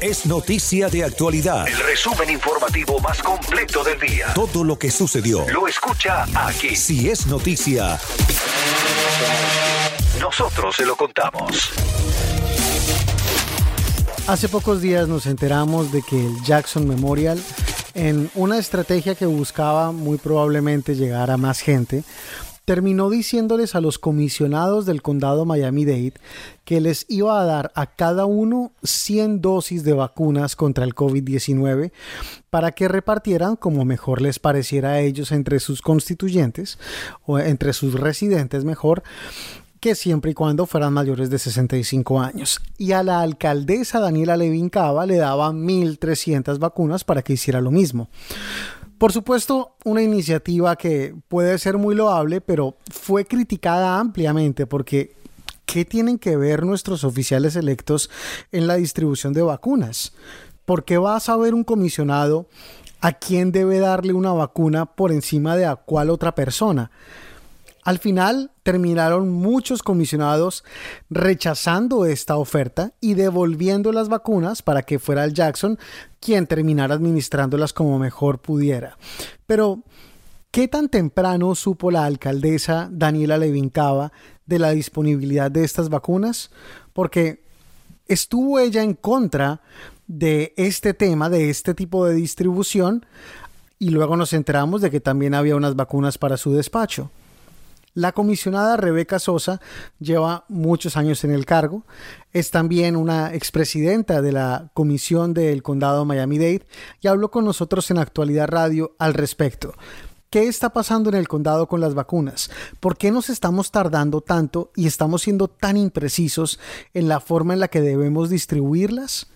Es Noticia de Actualidad. El resumen informativo más completo del día. Todo lo que sucedió. Lo escucha aquí. Si es noticia, Nosotros se lo contamos. Hace pocos días nos enteramos de que el Jackson Memorial, en una estrategia que buscaba muy probablemente llegar a más gente, terminó diciéndoles a los comisionados del condado Miami-Dade que les iba a dar a cada uno 100 dosis de vacunas contra el COVID-19 para que repartieran como mejor les pareciera a ellos entre sus constituyentes o entre sus residentes mejor que siempre y cuando fueran mayores de 65 años. Y a la alcaldesa Daniela Levin Cava le daba 1.300 vacunas para que hiciera lo mismo. Por supuesto, una iniciativa que puede ser muy loable, pero fue criticada ampliamente porque ¿qué tienen que ver nuestros oficiales electos en la distribución de vacunas? ¿Por qué va a saber un comisionado a quién debe darle una vacuna por encima de a cuál otra persona? Al final terminaron muchos comisionados rechazando esta oferta y devolviendo las vacunas para que fuera el Jackson quien terminara administrándolas como mejor pudiera. Pero, ¿qué tan temprano supo la alcaldesa Daniela Levincava de la disponibilidad de estas vacunas? Porque estuvo ella en contra de este tema, de este tipo de distribución, y luego nos enteramos de que también había unas vacunas para su despacho. La comisionada Rebeca Sosa lleva muchos años en el cargo. Es también una expresidenta de la Comisión del Condado Miami-Dade y habló con nosotros en Actualidad Radio al respecto. ¿Qué está pasando en el condado con las vacunas? ¿Por qué nos estamos tardando tanto y estamos siendo tan imprecisos en la forma en la que debemos distribuirlas?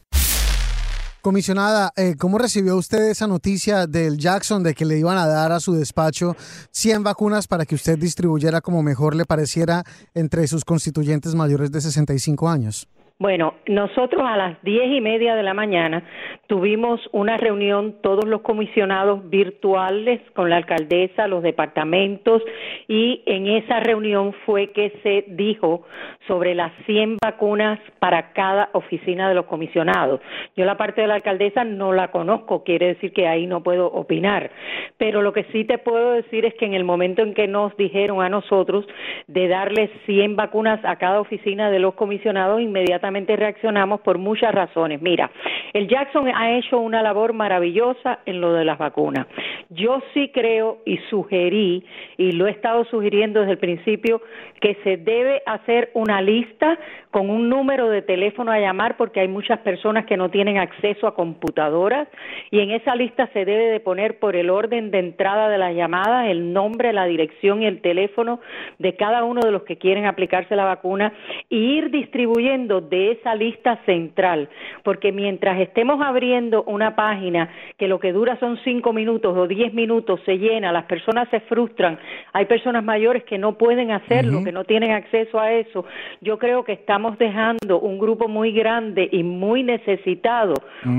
Comisionada, eh, ¿cómo recibió usted esa noticia del Jackson de que le iban a dar a su despacho 100 vacunas para que usted distribuyera como mejor le pareciera entre sus constituyentes mayores de 65 años? Bueno, nosotros a las diez y media de la mañana tuvimos una reunión, todos los comisionados virtuales con la alcaldesa, los departamentos, y en esa reunión fue que se dijo sobre las 100 vacunas para cada oficina de los comisionados. Yo la parte de la alcaldesa no la conozco, quiere decir que ahí no puedo opinar, pero lo que sí te puedo decir es que en el momento en que nos dijeron a nosotros de darles 100 vacunas a cada oficina de los comisionados, inmediatamente reaccionamos por muchas razones. Mira, el Jackson ha hecho una labor maravillosa en lo de las vacunas. Yo sí creo y sugerí, y lo he estado sugiriendo desde el principio, que se debe hacer una lista con un número de teléfono a llamar porque hay muchas personas que no tienen acceso a computadoras y en esa lista se debe de poner por el orden de entrada de las llamadas el nombre, la dirección y el teléfono de cada uno de los que quieren aplicarse la vacuna y ir distribuyendo de esa lista central, porque mientras estemos abriendo una página que lo que dura son cinco minutos o diez minutos, se llena, las personas se frustran, hay personas mayores que no pueden hacerlo, que no tienen acceso a eso, yo creo que estamos dejando un grupo muy grande y muy necesitado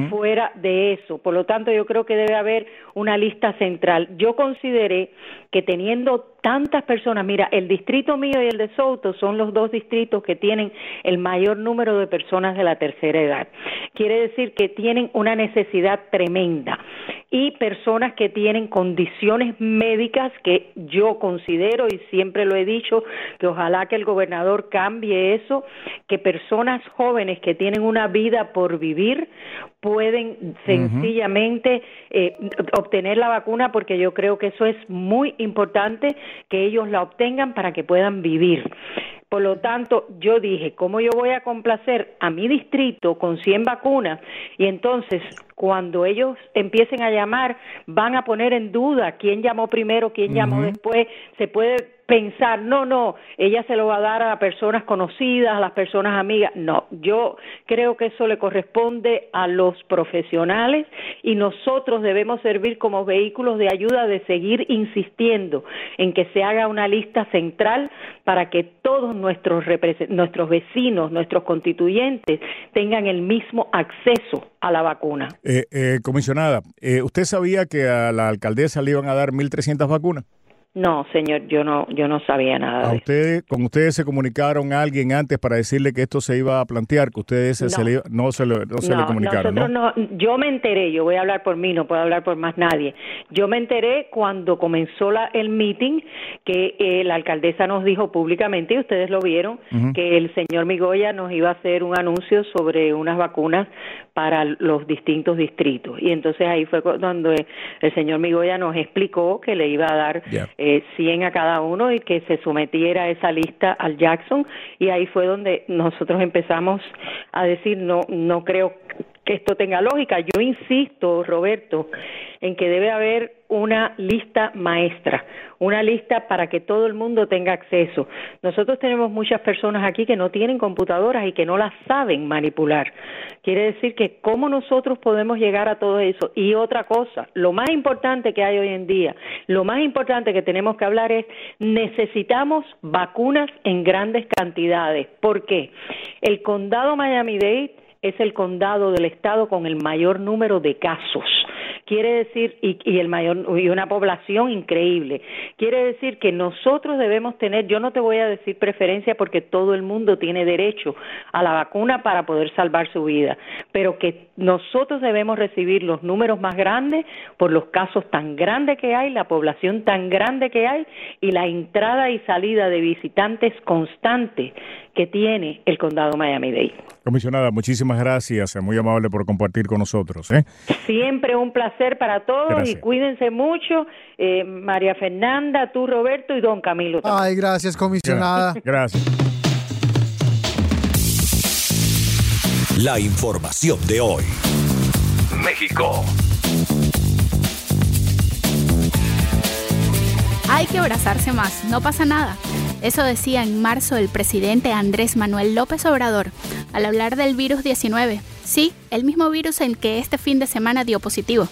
fuera de eso. Por lo tanto, yo creo que debe haber una lista central. Yo consideré que teniendo tantas personas, mira, el distrito mío y el de Souto son los dos distritos que tienen el mayor número de personas de la tercera edad. Quiere decir que tienen una necesidad tremenda y personas que tienen condiciones médicas que yo considero y siempre lo he dicho que ojalá que el gobernador cambie eso, que personas jóvenes que tienen una vida por vivir pueden sencillamente eh, obtener la vacuna porque yo creo que eso es muy importante que ellos la obtengan para que puedan vivir. Por lo tanto, yo dije, ¿cómo yo voy a complacer a mi distrito con 100 vacunas? Y entonces, cuando ellos empiecen a llamar, van a poner en duda quién llamó primero, quién llamó después, se puede pensar, no, no, ella se lo va a dar a personas conocidas, a las personas amigas. No, yo creo que eso le corresponde a los profesionales y nosotros debemos servir como vehículos de ayuda de seguir insistiendo en que se haga una lista central para que todos nuestros, nuestros vecinos, nuestros constituyentes tengan el mismo acceso a la vacuna. Eh, eh, comisionada, eh, ¿usted sabía que a la alcaldesa le iban a dar 1.300 vacunas? No, señor, yo no, yo no sabía nada. ¿A ustedes, con ustedes se comunicaron a alguien antes para decirle que esto se iba a plantear, que ustedes no. se, le, no se, le, no se le comunicaron? Nosotros ¿no? yo me enteré, yo voy a hablar por mí, no puedo hablar por más nadie. Yo me enteré cuando comenzó la, el meeting que eh, la alcaldesa nos dijo públicamente, y ustedes lo vieron, que el señor Migoya nos iba a hacer un anuncio sobre unas vacunas para los distintos distritos. Y entonces ahí fue cuando el señor Migoya nos explicó que le iba a dar eh, 100 a cada uno y que se sometiera esa lista al Jackson. Y ahí fue donde nosotros empezamos a decir, no, no creo que esto tenga lógica. Yo insisto, Roberto, en que debe haber una lista maestra, una lista para que todo el mundo tenga acceso. Nosotros tenemos muchas personas aquí que no tienen computadoras y que no las saben manipular. Quiere decir que cómo nosotros podemos llegar a todo eso. Y otra cosa, lo más importante que hay hoy en día, lo más importante que tenemos que hablar es necesitamos vacunas en grandes cantidades. ¿Por qué? El condado Miami-Dade es el condado del estado con el mayor número de casos. Quiere decir, y, y, el mayor, y una población increíble. Quiere decir que nosotros debemos tener, yo no te voy a decir preferencia porque todo el mundo tiene derecho a la vacuna para poder salvar su vida, pero que nosotros debemos recibir los números más grandes por los casos tan grandes que hay, la población tan grande que hay y la entrada y salida de visitantes constante que tiene el condado Miami-Dade. Comisionada, muchísimas gracias, muy amable por compartir con nosotros. ¿eh? Siempre un placer para todos gracias. y cuídense mucho, eh, María Fernanda, tú Roberto y don Camilo. También. Ay, gracias, comisionada. Gracias. La información de hoy. México. Hay que abrazarse más, no pasa nada. Eso decía en marzo el presidente Andrés Manuel López Obrador al hablar del virus 19. Sí, el mismo virus en que este fin de semana dio positivo.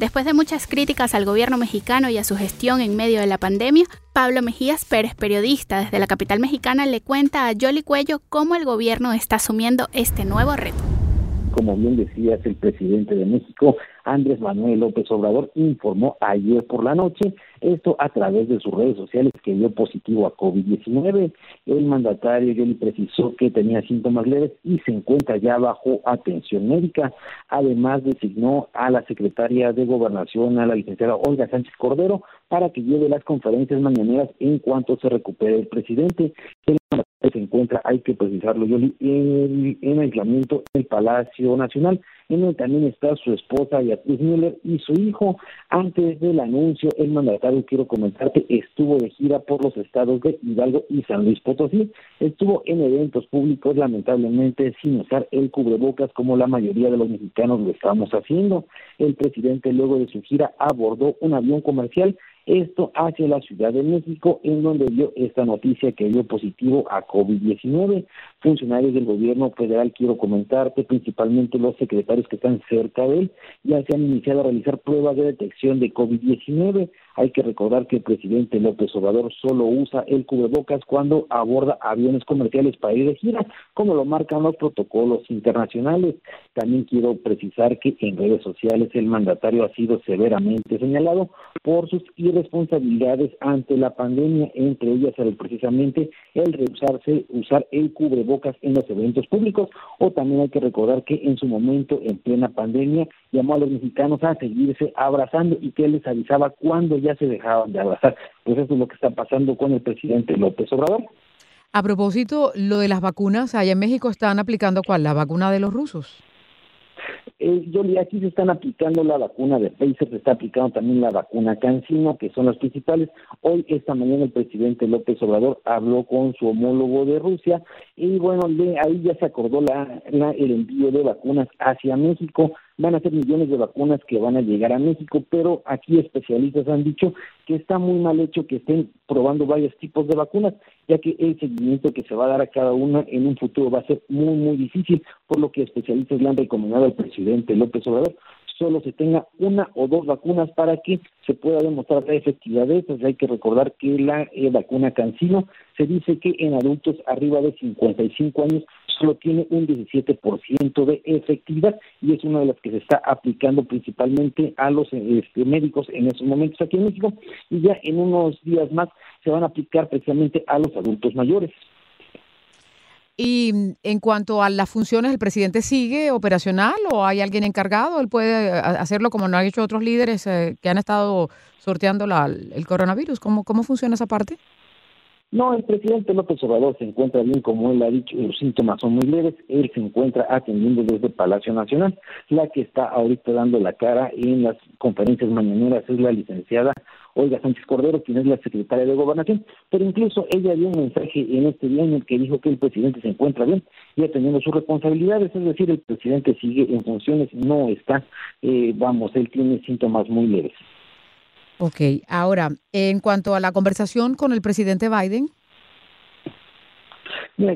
Después de muchas críticas al gobierno mexicano y a su gestión en medio de la pandemia, Pablo Mejías Pérez, periodista desde la capital mexicana, le cuenta a Yoli Cuello cómo el gobierno está asumiendo este nuevo reto como bien decías, el presidente de México, Andrés Manuel López Obrador, informó ayer por la noche, esto a través de sus redes sociales, que dio positivo a COVID-19. El mandatario ya le precisó que tenía síntomas leves y se encuentra ya bajo atención médica. Además, designó a la secretaria de Gobernación, a la licenciada Olga Sánchez Cordero, para que lleve las conferencias mañaneras en cuanto se recupere el presidente. El se encuentra, hay que precisarlo, Yoli, en, en aislamiento en el Palacio Nacional, en donde también está su esposa Beatriz Müller y su hijo. Antes del anuncio, el mandatario, quiero comentarte, estuvo de gira por los estados de Hidalgo y San Luis Potosí. Estuvo en eventos públicos, lamentablemente, sin usar el cubrebocas como la mayoría de los mexicanos lo estamos haciendo. El presidente, luego de su gira, abordó un avión comercial esto hacia la Ciudad de México, en donde dio esta noticia que dio positivo a COVID-19. Funcionarios del gobierno federal, quiero comentarte, principalmente los secretarios que están cerca de él, ya se han iniciado a realizar pruebas de detección de COVID-19. Hay que recordar que el presidente López Obrador solo usa el cubrebocas cuando aborda aviones comerciales para ir de gira, como lo marcan los protocolos internacionales. También quiero precisar que en redes sociales el mandatario ha sido severamente señalado por sus irresponsabilidades ante la pandemia, entre ellas el, precisamente el rehusarse usar el cubrebocas en los eventos públicos, o también hay que recordar que en su momento, en plena pandemia, llamó a los mexicanos a seguirse abrazando y que les avisaba cuando ya se dejaban de abrazar. Pues eso es lo que está pasando con el presidente López Obrador. A propósito, lo de las vacunas, allá en México están aplicando cuál, la vacuna de los rusos. Eh, Yoli, aquí se están aplicando la vacuna de Pfizer, se está aplicando también la vacuna Cancino, que son las principales. Hoy, esta mañana, el presidente López Obrador habló con su homólogo de Rusia y bueno, de ahí ya se acordó la, la, el envío de vacunas hacia México. Van a ser millones de vacunas que van a llegar a México, pero aquí especialistas han dicho que está muy mal hecho que estén probando varios tipos de vacunas, ya que el seguimiento que se va a dar a cada una en un futuro va a ser muy, muy difícil, por lo que especialistas le han recomendado al presidente López Obrador solo se tenga una o dos vacunas para que se pueda demostrar la efectividad de estas. Hay que recordar que la eh, vacuna Cancino se dice que en adultos arriba de 55 años solo tiene un 17% de efectividad y es una de las que se está aplicando principalmente a los este, médicos en estos momentos aquí en México y ya en unos días más se van a aplicar precisamente a los adultos mayores. Y mm, en cuanto a las funciones, ¿el presidente sigue operacional o hay alguien encargado? ¿Él puede eh, hacerlo como no han hecho otros líderes eh, que han estado sorteando la, el coronavirus? ¿Cómo, ¿Cómo funciona esa parte? No, el presidente López Obrador se encuentra bien, como él ha dicho, los síntomas son muy leves. Él se encuentra atendiendo desde Palacio Nacional. La que está ahorita dando la cara en las conferencias mañaneras es la licenciada Olga Sánchez Cordero, quien es la secretaria de Gobernación, pero incluso ella dio un mensaje en este día en el que dijo que el presidente se encuentra bien y atendiendo sus responsabilidades, es decir, el presidente sigue en funciones, no está, eh, vamos, él tiene síntomas muy leves. Ok, ahora, en cuanto a la conversación con el presidente Biden,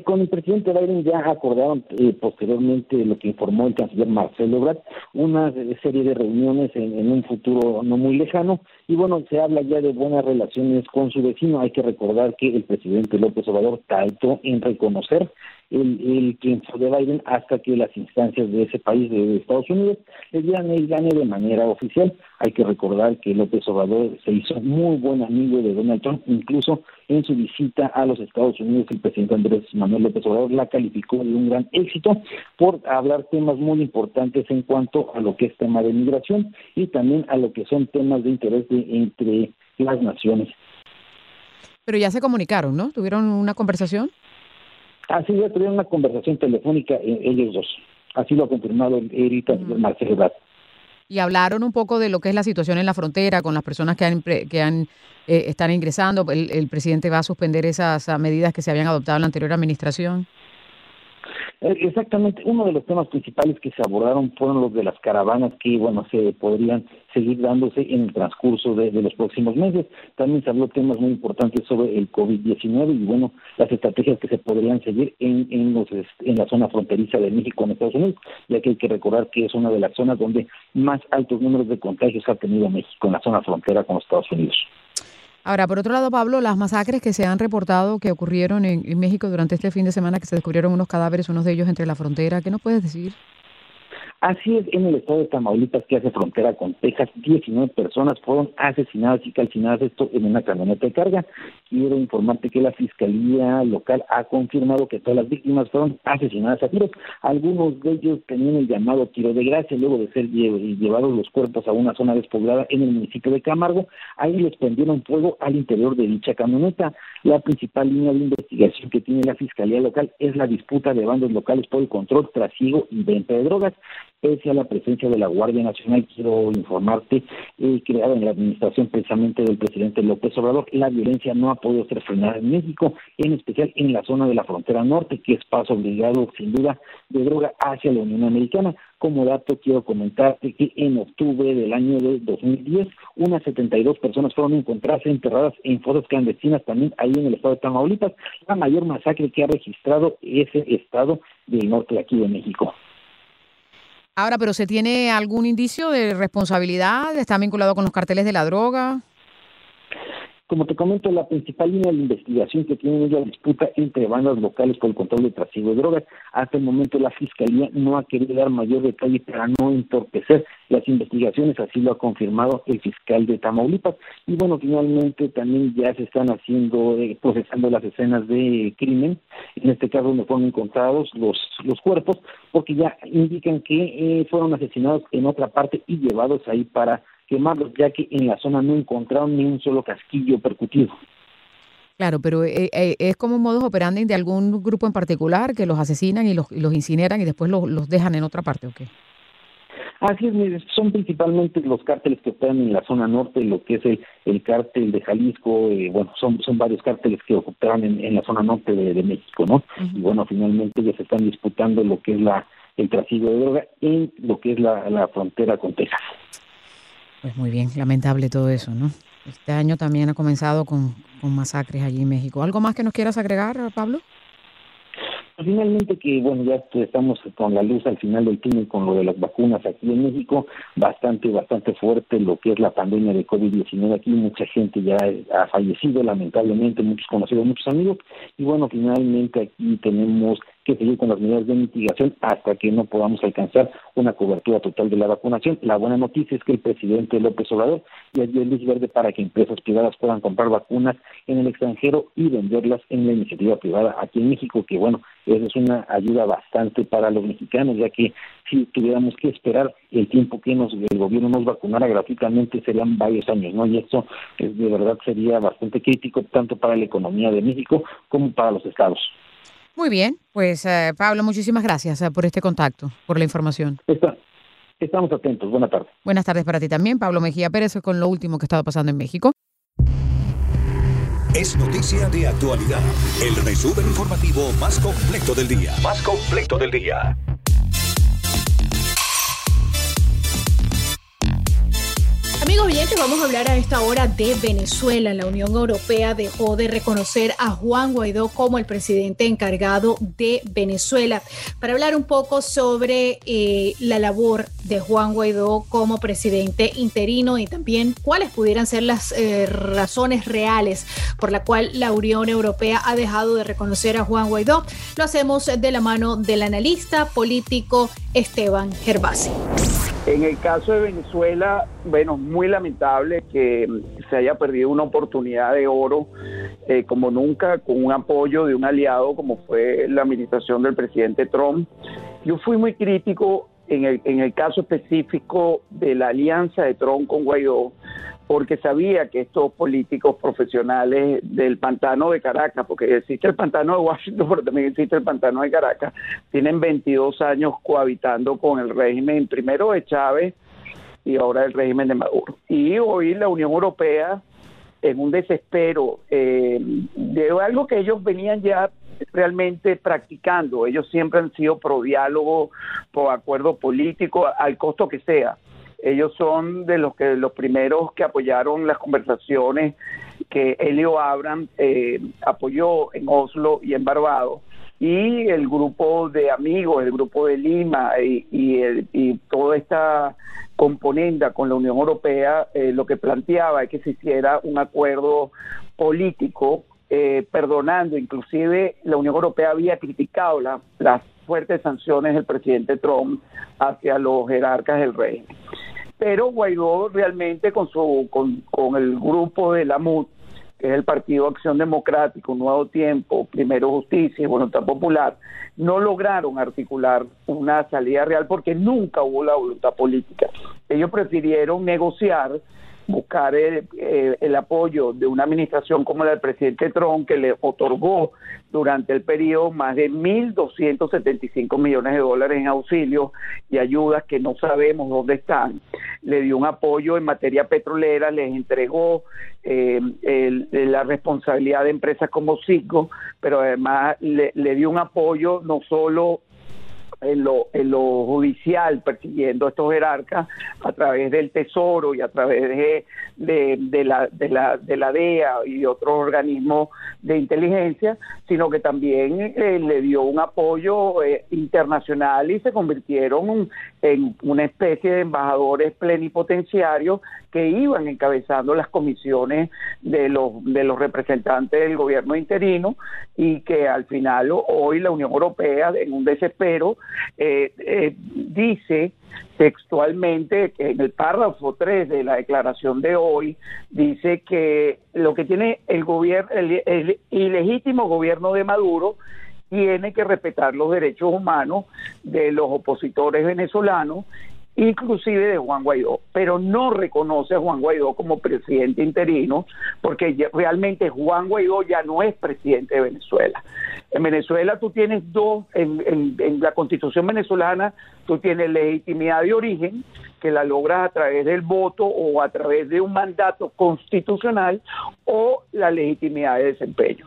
con el presidente Biden ya acordaron eh, posteriormente lo que informó el canciller Marcelo Ebrard, una serie de reuniones en, en, un futuro no muy lejano y bueno, se habla ya de buenas relaciones con su vecino. Hay que recordar que el presidente López Obrador tardó en reconocer el, el triunfo de Biden hasta que las instancias de ese país, de Estados Unidos, le dieran el gane de manera oficial. Hay que recordar que López Obrador se hizo muy buen amigo de Donald Trump, incluso en su visita a los Estados Unidos, el presidente Andrés Manuel López Obrador la calificó de un gran éxito por hablar temas muy importantes en cuanto a lo que es tema de migración y también a lo que son temas de interés de, entre las naciones. Pero ya se comunicaron, ¿no? ¿Tuvieron una conversación? Así ya tuvieron una conversación telefónica eh, ellos dos. Así lo ha confirmado Erika uh Marcelo Ebrard. Y hablaron un poco de lo que es la situación en la frontera con las personas que han, que han eh, están ingresando. El, el, presidente va a suspender esas medidas que se habían adoptado en la anterior administración. Eh, exactamente, uno de los temas principales que se abordaron fueron los de las caravanas que, bueno, se podrían seguir dándose en el transcurso de, los próximos meses. También se habló temas muy importantes sobre el COVID-19 y, bueno, las estrategias que se podrían seguir en, en, los, en la zona fronteriza de México en Estados Unidos, ya que hay que recordar que es una de las zonas donde más altos números de contagios ha tenido México, en la zona frontera con Estados Unidos. Ahora, por otro lado, Pablo, las masacres que se han reportado que ocurrieron en, México durante este fin de semana, que se descubrieron unos cadáveres, unos de ellos entre la frontera, ¿qué nos puedes decir? Así es, en el estado de Tamaulipas, que hace frontera con Texas, 19 personas fueron asesinadas y calcinadas, esto en una camioneta de carga. Quiero informarte que la Fiscalía local ha confirmado que todas las víctimas fueron asesinadas a tiros. Algunos de ellos tenían el llamado tiro de gracia luego de ser llevados los cuerpos a una zona despoblada en el municipio de Camargo. Ahí les prendieron fuego al interior de dicha camioneta. La principal línea de investigación que tiene la Fiscalía local es la disputa de bandos locales por el control, trasiego y venta de drogas pese a la presencia de la Guardia Nacional, quiero informarte, eh, creada en la administración precisamente del presidente López Obrador, la violencia no ha podido ser frenada en México, en especial en la zona de la frontera norte, que es paso obligado, sin duda, de droga hacia la Unión Americana. Como dato, quiero comentarte que en octubre del año de 2010, unas 72 personas fueron encontradas enterradas en fosas clandestinas también ahí en el estado de Tamaulipas, la mayor masacre que ha registrado ese estado del norte de aquí de México. Ahora, pero ¿se tiene algún indicio de responsabilidad? ¿Está vinculado con los carteles de la droga? Como te comento, la principal línea de investigación que tiene es la disputa entre bandas locales por el control de trasiego de drogas. Hasta el momento la Fiscalía no ha querido dar mayor detalle para no entorpecer las investigaciones, así lo ha confirmado el fiscal de Tamaulipas. Y bueno, finalmente también ya se están haciendo, eh, procesando las escenas de crimen, en este caso donde fueron encontrados los, los cuerpos, porque ya indican que eh, fueron asesinados en otra parte y llevados ahí para quemarlos, ya que en la zona no encontraron ni un solo casquillo percutido. Claro, pero eh, eh, es como un modus operandi de algún grupo en particular que los asesinan y los, y los incineran y después los, los dejan en otra parte, ¿o qué? Así es, son principalmente los cárteles que operan en la zona norte, lo que es el, el cártel de Jalisco, eh, bueno, son, son varios cárteles que operan en, en la zona norte de, de México, ¿no? Uh -huh. Y bueno, finalmente ya se están disputando lo que es la el trasiego de droga en lo que es la, la frontera con Texas. Pues muy bien, lamentable todo eso, ¿no? Este año también ha comenzado con, con masacres allí en México. ¿Algo más que nos quieras agregar, Pablo? Finalmente que, bueno, ya estamos con la luz al final del túnel con lo de las vacunas aquí en México, bastante, bastante fuerte lo que es la pandemia de COVID-19 aquí, mucha gente ya ha fallecido lamentablemente, muchos conocidos, muchos amigos, y bueno, finalmente aquí tenemos que seguir con las medidas de mitigación hasta que no podamos alcanzar una cobertura total de la vacunación. La buena noticia es que el presidente López Obrador ya dio luz verde para que empresas privadas puedan comprar vacunas en el extranjero y venderlas en la iniciativa privada aquí en México, que bueno, eso es una ayuda bastante para los mexicanos, ya que si tuviéramos que esperar el tiempo que nos el gobierno nos vacunara gratuitamente serían varios años, ¿no? Y esto es, de verdad sería bastante crítico tanto para la economía de México como para los estados. Muy bien, pues eh, Pablo, muchísimas gracias eh, por este contacto, por la información. Está, estamos atentos, buenas tardes. Buenas tardes para ti también, Pablo Mejía Pérez, con lo último que ha estado pasando en México. Es noticia de actualidad, el resumen informativo más completo del día. Más completo del día. Amigos oyentes, vamos a hablar a esta hora de Venezuela. La Unión Europea dejó de reconocer a Juan Guaidó como el presidente encargado de Venezuela. Para hablar un poco sobre eh, la labor de Juan Guaidó como presidente interino y también cuáles pudieran ser las eh, razones reales por la cual la Unión Europea ha dejado de reconocer a Juan Guaidó, lo hacemos de la mano del analista político Esteban Gervasi. En el caso de Venezuela, bueno, muy lamentable que se haya perdido una oportunidad de oro eh, como nunca, con un apoyo de un aliado como fue la administración del presidente Trump. Yo fui muy crítico en el, en el caso específico de la alianza de Trump con Guaidó, porque sabía que estos políticos profesionales del pantano de Caracas, porque existe el pantano de Washington, pero también existe el pantano de Caracas, tienen 22 años cohabitando con el régimen primero de Chávez y ahora el régimen de Maduro. Y hoy la Unión Europea, en un desespero eh, de algo que ellos venían ya realmente practicando, ellos siempre han sido pro diálogo, pro acuerdo político, al costo que sea ellos son de los que los primeros que apoyaron las conversaciones que Helio Abram eh, apoyó en Oslo y en Barbados. Y el grupo de amigos, el grupo de Lima y, y, toda esta componenda con la Unión Europea, eh, lo que planteaba es que se hiciera un acuerdo político, eh, perdonando, inclusive la Unión Europea había criticado las fuertes sanciones del presidente Trump hacia los jerarcas del régimen pero Guaidó realmente con su con, con el grupo de la MUD, que es el Partido Acción Democrática, Nuevo Tiempo, Primero Justicia y Voluntad Popular, no lograron articular una salida real porque nunca hubo la voluntad política. Ellos prefirieron negociar buscar el, eh, el, apoyo de una administración como la del presidente Trump, que le otorgó durante el periodo más de 1.275 millones de dólares en auxilio y ayudas que no sabemos dónde están. Le dio un apoyo en materia petrolera, les entregó eh, la responsabilidad de empresas como Cisco, pero además le, le dio un apoyo no solo en lo, en lo judicial persiguiendo a estos jerarcas a través del Tesoro y a través de, de, la, de, la, de la DEA y otros organismos de inteligencia, sino que también eh, le dio un apoyo eh, internacional y se convirtieron en una especie de embajadores plenipotenciarios que iban encabezando las comisiones de los, de los representantes del gobierno interino y que al final hoy la Unión Europea en un desespero eh, eh, dice textualmente en el párrafo 3 de la declaración de hoy dice que lo que tiene el gobierno el ilegítimo gobierno de Maduro tiene que respetar los derechos humanos de los opositores venezolanos inclusive de Juan Guaidó, pero no reconoce a Juan Guaidó como presidente interino, porque realmente Juan Guaidó ya no es presidente de Venezuela. En Venezuela tú tienes dos, en, en la constitución venezolana tú tienes legitimidad de origen, que la logras a través del voto o a través de un mandato constitucional, o la legitimidad de desempeño.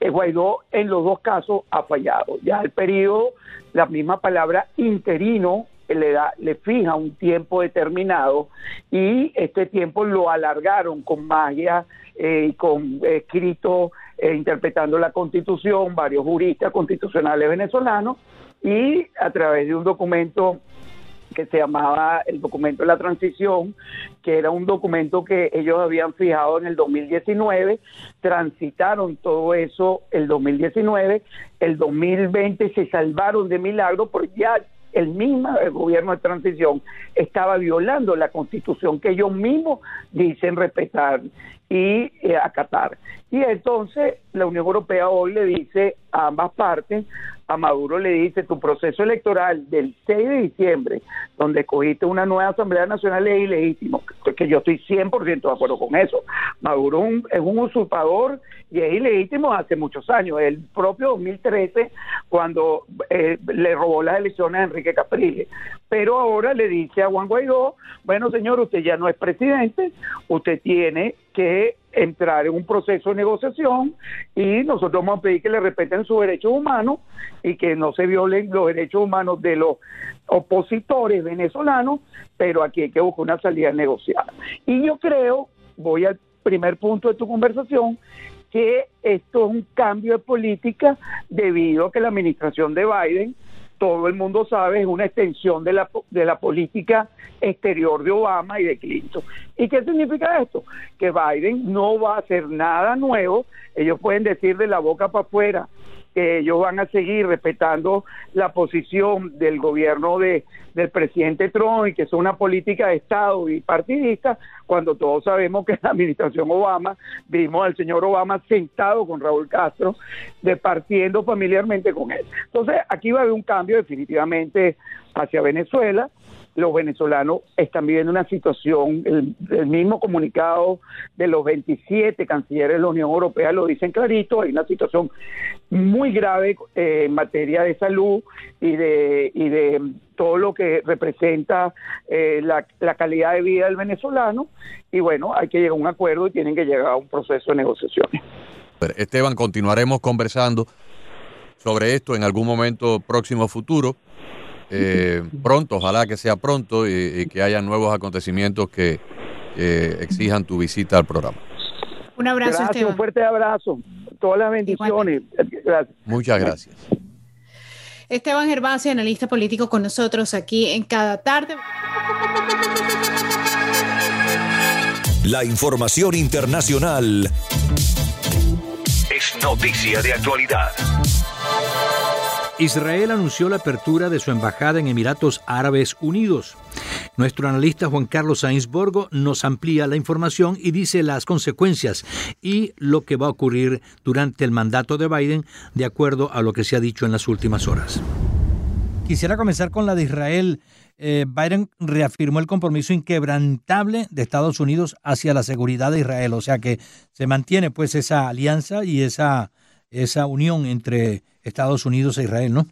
eh, Guaidó en los dos casos ha fallado. Ya el periodo, la misma palabra interino le da, le fija un tiempo determinado y este tiempo lo alargaron con magia, eh, con escrito eh, interpretando la constitución, varios juristas constitucionales venezolanos y a través de un documento que se llamaba el documento de la transición, que era un documento que ellos habían fijado en el 2019, transitaron todo eso el 2019, el 2020 se salvaron de milagro porque ya el mismo gobierno de transición estaba violando la constitución que ellos mismos dicen respetar y eh, acatar. Y entonces la Unión Europea hoy le dice a ambas partes, a Maduro le dice, tu proceso electoral del 6 de diciembre, donde escogiste una nueva Asamblea Nacional ilegítimo, que yo estoy 100% de acuerdo con eso. Maduro es un usurpador y es ilegítimo hace muchos años, el propio 2013, cuando eh, le robó las elecciones a Enrique Capriles. Pero ahora le dice a Juan Guaidó, bueno señor, usted ya no es presidente, usted tiene que entrar en un proceso de negociación y nosotros vamos a pedir que le respeten sus derechos humanos y que no se violen los derechos humanos de los opositores venezolanos, pero aquí hay que buscar una salida negociada. Y yo creo, voy al primer punto de tu conversación, que esto es un cambio de política debido a que la administración de Biden todo el mundo sabe, es una extensión de la, de la política exterior de Obama y de Clinton. ¿Y qué significa esto? Que Biden no va a hacer nada nuevo, ellos pueden decir de la boca para afuera que ellos van a seguir respetando la posición del gobierno de, del presidente Trump y que es una política de Estado y partidista, cuando todos sabemos que en la administración Obama vimos al señor Obama sentado con Raúl Castro, departiendo familiarmente con él. Entonces, aquí va a haber un cambio definitivamente hacia Venezuela los venezolanos están viviendo una situación, el, mismo comunicado de los 27 cancilleres de la Unión Europea lo dicen clarito, hay una situación muy grave eh, en materia de salud y de, y de todo lo que representa eh, la, la calidad de vida del venezolano y bueno, hay que llegar a un acuerdo y tienen que llegar a un proceso de negociaciones. Esteban, continuaremos conversando sobre esto en algún momento próximo futuro eh, pronto, ojalá que sea pronto y, que haya nuevos acontecimientos que exijan tu visita al programa. Un abrazo, Esteban. Un fuerte abrazo. Todas las bendiciones. Muchas gracias. Esteban Gervasio, analista político con nosotros aquí en cada tarde. La información internacional es noticia de actualidad. Israel anunció la apertura de su embajada en Emiratos Árabes Unidos. Nuestro analista Juan Carlos Sainz Borgo nos amplía la información y dice las consecuencias y lo que va a ocurrir durante el mandato de Biden de acuerdo a lo que se ha dicho en las últimas horas. Quisiera comenzar con la de Israel. Eh, Biden reafirmó el compromiso inquebrantable de Estados Unidos hacia la seguridad de Israel, o sea que se mantiene pues esa alianza y esa, esa unión entre Estados Unidos e Israel, ¿no?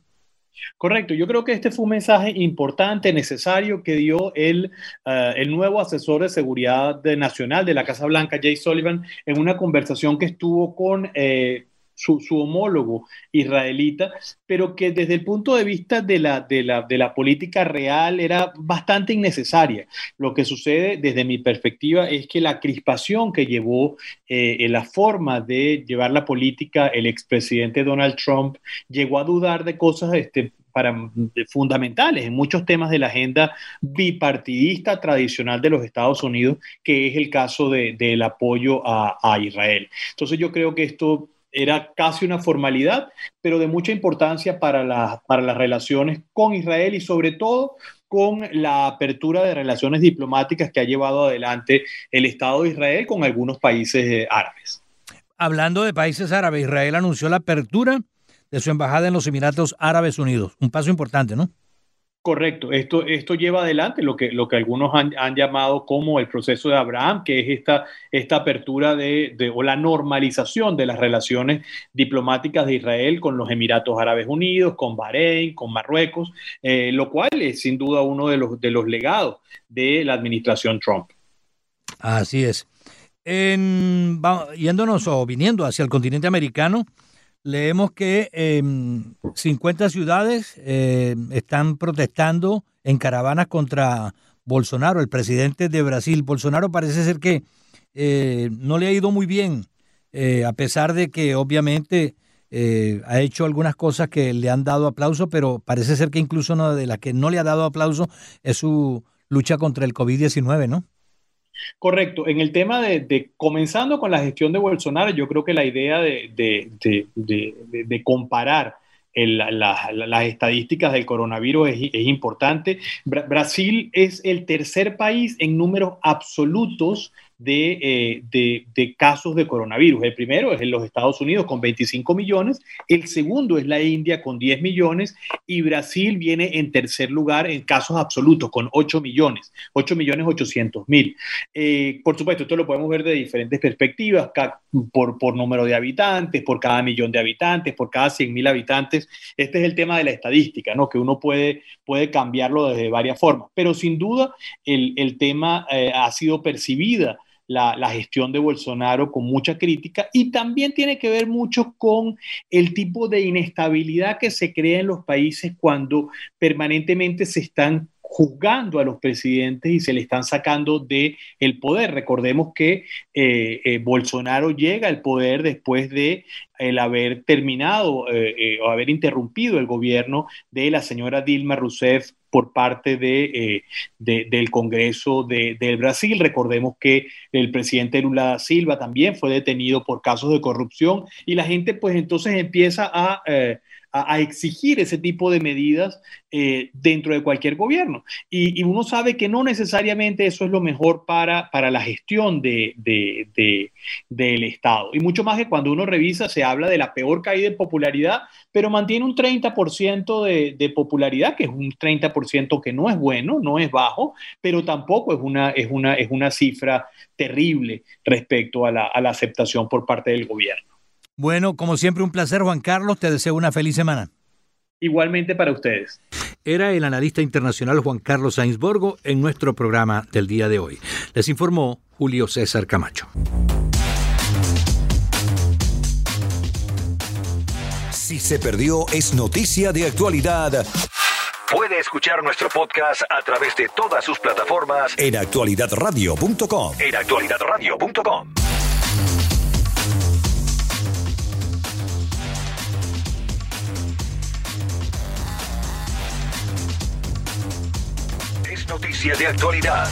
Correcto, yo creo que este fue un mensaje importante, necesario que dio el, eh, el nuevo asesor de seguridad nacional de la Casa Blanca, Jay Sullivan, en una conversación que estuvo con eh, su, homólogo israelita, pero que desde el punto de vista de la, de, la, política real era bastante innecesaria. Lo que sucede desde mi perspectiva es que la crispación que llevó eh, la forma de llevar la política el expresidente Donald Trump llegó a dudar de cosas este, para, fundamentales en muchos temas de la agenda bipartidista tradicional de los Estados Unidos, que es el caso del apoyo a, a Israel. Entonces yo creo que esto era casi una formalidad, pero de mucha importancia para, para las relaciones con Israel y sobre todo con la apertura de relaciones diplomáticas que ha llevado adelante el Estado de Israel con algunos países eh, árabes. Hablando de países árabes, Israel anunció la apertura de su embajada en los Emiratos Árabes Unidos. Un paso importante, ¿no? Correcto, esto, esto lleva adelante lo que, lo que algunos han, llamado como el proceso de Abraham, que es esta, esta apertura de, o la normalización de las relaciones diplomáticas de Israel con los Emiratos Árabes Unidos, con Bahrein, con Marruecos, eh, lo cual es sin duda uno de los, de los legados de la administración Trump. Así es. En, yéndonos o viniendo hacia el continente americano, leemos que eh, 50 ciudades eh, están protestando en caravanas contra Bolsonaro, el presidente de Brasil. Bolsonaro parece ser que eh, no le ha ido muy bien, eh, a pesar de que obviamente eh, ha hecho algunas cosas que le han dado aplauso, pero parece ser que incluso una de las que no le ha dado aplauso es su lucha contra el COVID-19, ¿no? Correcto. En el tema de, comenzando con la gestión de Bolsonaro, yo creo que la idea de, comparar las estadísticas del coronavirus es, importante. Bra Brasil es el tercer país en números absolutos de, eh, de, de, casos de coronavirus. El primero es en los Estados Unidos con 25 millones, el segundo es la India con 10 millones y Brasil viene en tercer lugar en casos absolutos con 8 millones, 8 millones 800 mil. Eh, por supuesto, esto lo podemos ver de diferentes perspectivas, por, por número de habitantes, por cada millón de habitantes, por cada 100 mil habitantes. Este es el tema de la estadística, ¿no? que uno puede, puede cambiarlo desde varias formas, pero sin duda el, el tema eh, ha sido percibida la, gestión de Bolsonaro con mucha crítica y también tiene que ver mucho con el tipo de inestabilidad que se crea en los países cuando permanentemente se están juzgando a los presidentes y se le están sacando del el poder. Recordemos que eh, eh, Bolsonaro llega al poder después de el haber terminado eh, o haber interrumpido el gobierno de la señora Dilma Rousseff por parte de, eh, de, del Congreso de, del Brasil. Recordemos que el presidente Lula da Silva también fue detenido por casos de corrupción y la gente pues entonces empieza a, eh, a, exigir ese tipo de medidas eh, dentro de cualquier gobierno. Y, uno sabe que no necesariamente eso es lo mejor para, para la gestión de, de, de, del Estado. Y mucho más que cuando uno revisa, se habla de la peor caída en popularidad, pero mantiene un 30% de, de popularidad, que es un 30% que no es bueno, no es bajo, pero tampoco es una, es una, es una cifra terrible respecto a la aceptación por parte del gobierno. Bueno, como siempre, un placer, Juan Carlos. Te deseo una feliz semana. Igualmente para ustedes. Era el analista internacional Juan Carlos Sainsborgo en nuestro programa del día de hoy. Les informó Julio César Camacho. Si se perdió, es noticia de actualidad. Puede escuchar nuestro podcast a través de todas sus plataformas en actualidadradio.com. En actualidadradio.com. noticia de actualidad.